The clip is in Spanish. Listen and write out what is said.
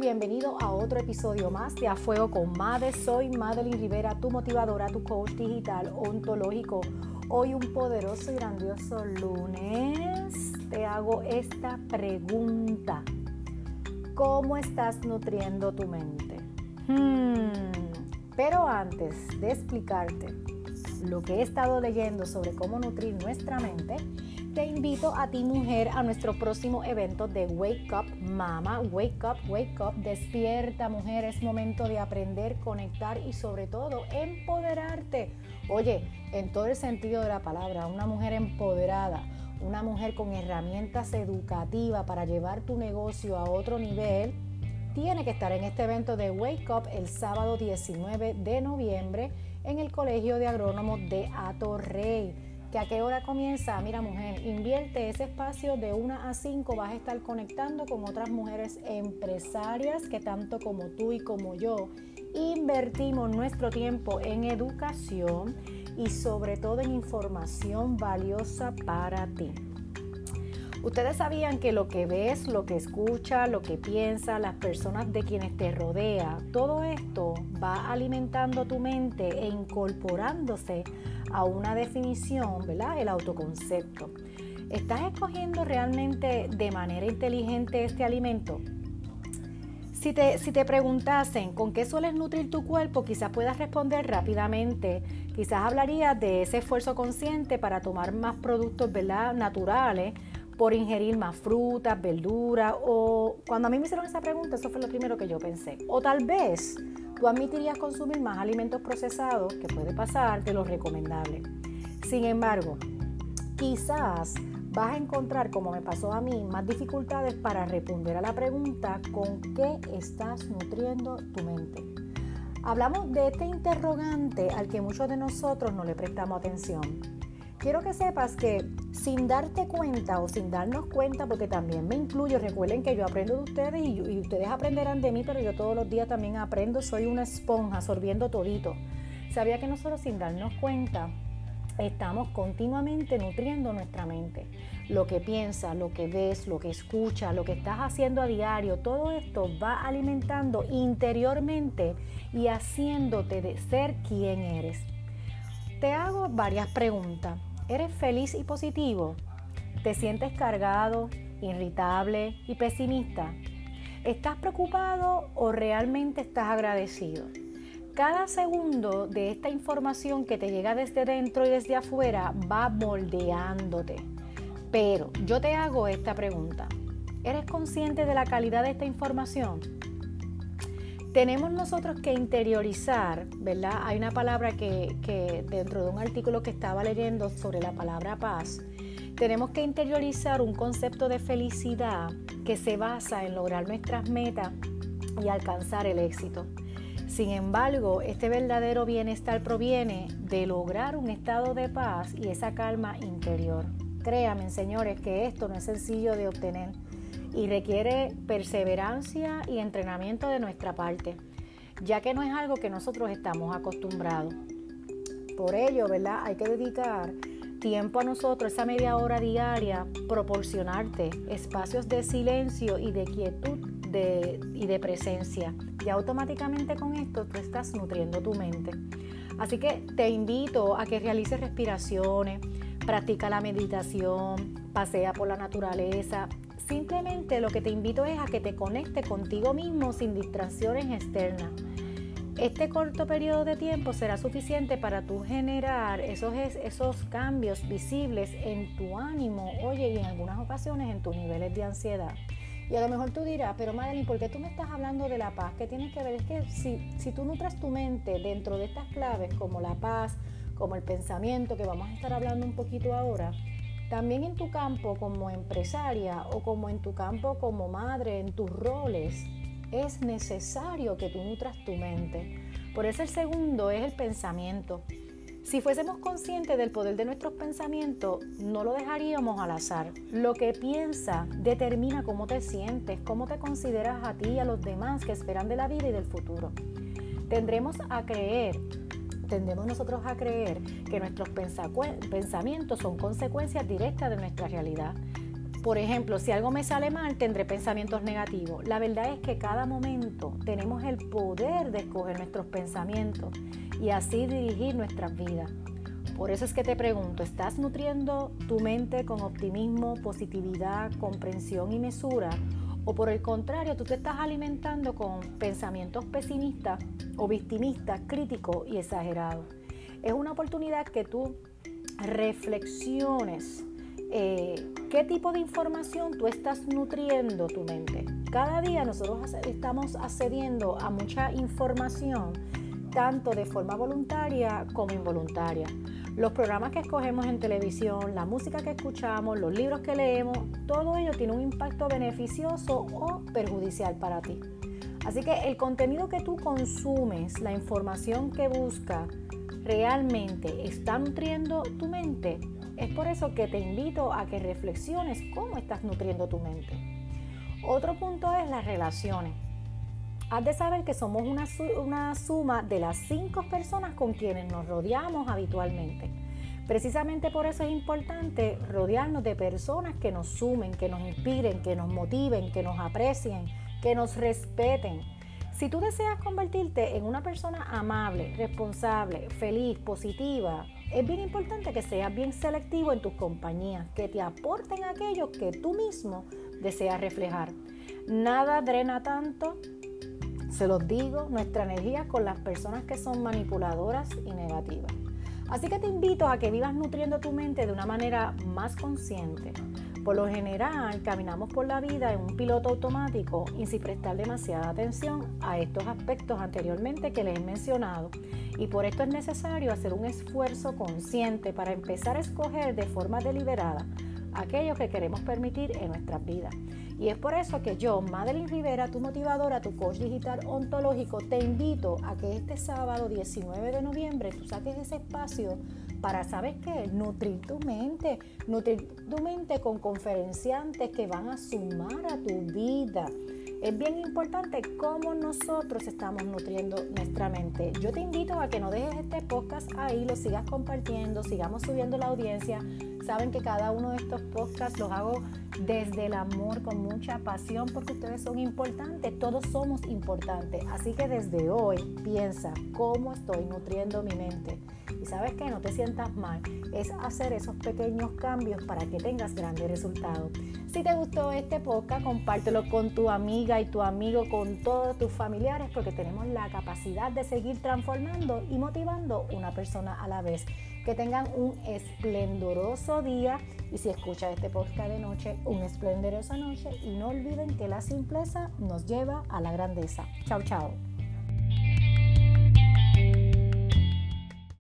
bienvenido a otro episodio más de A Fuego con Made. Soy Madeline Rivera, tu motivadora, tu coach digital ontológico. Hoy un poderoso y grandioso lunes te hago esta pregunta. ¿Cómo estás nutriendo tu mente? Hmm, pero antes de explicarte lo que he estado leyendo sobre cómo nutrir nuestra mente, te invito a ti mujer a nuestro próximo evento de Wake Up Mama. Wake Up, Wake Up, despierta mujer, es momento de aprender, conectar y sobre todo empoderarte. Oye, en todo el sentido de la palabra, una mujer empoderada, una mujer con herramientas educativas para llevar tu negocio a otro nivel, tiene que estar en este evento de Wake Up el sábado 19 de noviembre en el Colegio de Agrónomos de Atorrey que a qué hora comienza, mira mujer, invierte ese espacio de 1 a 5, vas a estar conectando con otras mujeres empresarias que tanto como tú y como yo invertimos nuestro tiempo en educación y sobre todo en información valiosa para ti. Ustedes sabían que lo que ves, lo que escuchas, lo que piensas, las personas de quienes te rodea, todo esto va alimentando tu mente e incorporándose a una definición, ¿verdad? El autoconcepto. ¿Estás escogiendo realmente de manera inteligente este alimento? Si te, si te preguntasen con qué sueles nutrir tu cuerpo, quizás puedas responder rápidamente. Quizás hablarías de ese esfuerzo consciente para tomar más productos ¿verdad? naturales, por ingerir más frutas, verduras, o cuando a mí me hicieron esa pregunta, eso fue lo primero que yo pensé. O tal vez tú admitirías consumir más alimentos procesados, que puede pasar, de lo recomendable. Sin embargo, quizás vas a encontrar, como me pasó a mí, más dificultades para responder a la pregunta con qué estás nutriendo tu mente. Hablamos de este interrogante al que muchos de nosotros no le prestamos atención. Quiero que sepas que sin darte cuenta o sin darnos cuenta, porque también me incluyo, recuerden que yo aprendo de ustedes y, ustedes aprenderán de mí, pero yo todos los días también aprendo, soy una esponja absorbiendo todito. Sabía que nosotros sin darnos cuenta estamos continuamente nutriendo nuestra mente. Lo que piensas, lo que ves, lo que escuchas, lo que estás haciendo a diario, todo esto va alimentando interiormente y haciéndote de ser quien eres. Te hago varias preguntas. ¿Eres feliz y positivo? ¿Te sientes cargado, irritable y pesimista? ¿Estás preocupado o realmente estás agradecido? Cada segundo de esta información que te llega desde dentro y desde afuera va moldeándote. Pero yo te hago esta pregunta. ¿Eres consciente de la calidad de esta información? Tenemos nosotros que interiorizar, ¿verdad? Hay una palabra que, dentro de un artículo que estaba leyendo sobre la palabra paz, tenemos que interiorizar un concepto de felicidad que se basa en lograr nuestras metas y alcanzar el éxito. Sin embargo, este verdadero bienestar proviene de lograr un estado de paz y esa calma interior. Créanme, señores, que esto no es sencillo de obtener y requiere perseverancia y entrenamiento de nuestra parte, ya que no es algo que nosotros estamos acostumbrados. Por ello, ¿verdad? Hay que dedicar tiempo a nosotros, esa media hora diaria, proporcionarte espacios de silencio y de quietud y de presencia. Y automáticamente con esto tú estás nutriendo tu mente. Así que te invito a que realices respiraciones, practica la meditación, pasea por la naturaleza, Simplemente lo que te invito es a que te conectes contigo mismo sin distracciones externas. Este corto periodo de tiempo será suficiente para tú generar esos, esos cambios visibles en tu ánimo, oye, y en algunas ocasiones en tus niveles de ansiedad. Y a lo mejor tú dirás, pero Madeline, ¿por qué tú me estás hablando de la paz? ¿Qué tienes que ver? Es que si, si tú nutras tu mente dentro de estas claves como la paz, como el pensamiento, que vamos a estar hablando un poquito ahora, también en tu campo como empresaria o como en tu campo como madre, en tus roles, es necesario que tú nutras tu mente. Por eso el segundo es el pensamiento. Si fuésemos conscientes del poder de nuestros pensamientos, no lo dejaríamos al azar. Lo que piensa determina cómo te sientes, cómo te consideras a ti y a los demás que esperan de la vida y del futuro. Tendremos a creer tendemos nosotros a creer que nuestros pensamientos son consecuencias directas de nuestra realidad. Por ejemplo, si algo me sale mal, tendré pensamientos negativos. La verdad es que cada momento tenemos el poder de escoger nuestros pensamientos y así dirigir nuestras vidas. Por eso es que te pregunto, ¿estás nutriendo tu mente con optimismo, positividad, comprensión y mesura? ¿O por el contrario, tú te estás alimentando con pensamientos pesimistas o victimistas, críticos y exagerados? Es una oportunidad que tú reflexiones eh, qué tipo de información tú estás nutriendo tu mente. Cada día nosotros estamos accediendo a mucha información, tanto de forma voluntaria como involuntaria. Los programas que escogemos en televisión, la música que escuchamos, los libros que leemos, todo ello tiene un impacto beneficioso o perjudicial para ti. Así que el contenido que tú consumes, la información que buscas, realmente está nutriendo tu mente es por eso que te invito a que reflexiones cómo estás nutriendo tu mente. Otro punto es las relaciones. Has de saber que somos una, suma de las cinco personas con quienes nos rodeamos habitualmente. Precisamente por eso es importante rodearnos de personas que nos sumen, que nos inspiren, que nos motiven, que nos aprecien, que nos respeten. Si tú deseas convertirte en una persona amable, responsable, feliz, positiva, es bien importante que seas bien selectivo en tus compañías, que te aporten aquello que tú mismo deseas reflejar. Nada drena tanto, se los digo, nuestra energía con las personas que son manipuladoras y negativas. Así que te invito a que vivas nutriendo tu mente de una manera más consciente. Por lo general, caminamos por la vida en un piloto automático y sin prestar demasiada atención a estos aspectos anteriormente que les he mencionado. Y por esto es necesario hacer un esfuerzo consciente para empezar a escoger de forma deliberada aquello que queremos permitir en nuestras vidas. Y es por eso que yo, Madeline Rivera, tu motivadora, tu coach digital ontológico, te invito a que este sábado 19 de noviembre tú saques ese espacio para, ¿sabes qué? Nutrir tu mente, nutrir tu mente con conferenciantes que van a sumar a tu vida. Es bien importante cómo nosotros estamos nutriendo nuestra mente. Yo te invito a que no dejes este podcast ahí, lo sigas compartiendo, sigamos subiendo la audiencia. Saben que cada uno de estos podcasts los hago desde el amor, con mucha pasión, porque ustedes son importantes, todos somos importantes. Así que desde hoy piensa cómo estoy nutriendo mi mente. Y sabes que no te sientas mal, es hacer esos pequeños cambios para que tengas grandes resultados. Si te gustó este podcast, compártelo con tu amiga y tu amigo, con todos tus familiares, porque tenemos la capacidad de seguir transformando y motivando una persona a la vez. Que tengan un esplendoroso día y si escuchas este podcast de noche, una esplendorosa noche y no olviden que la simpleza nos lleva a la grandeza. Chao, chao.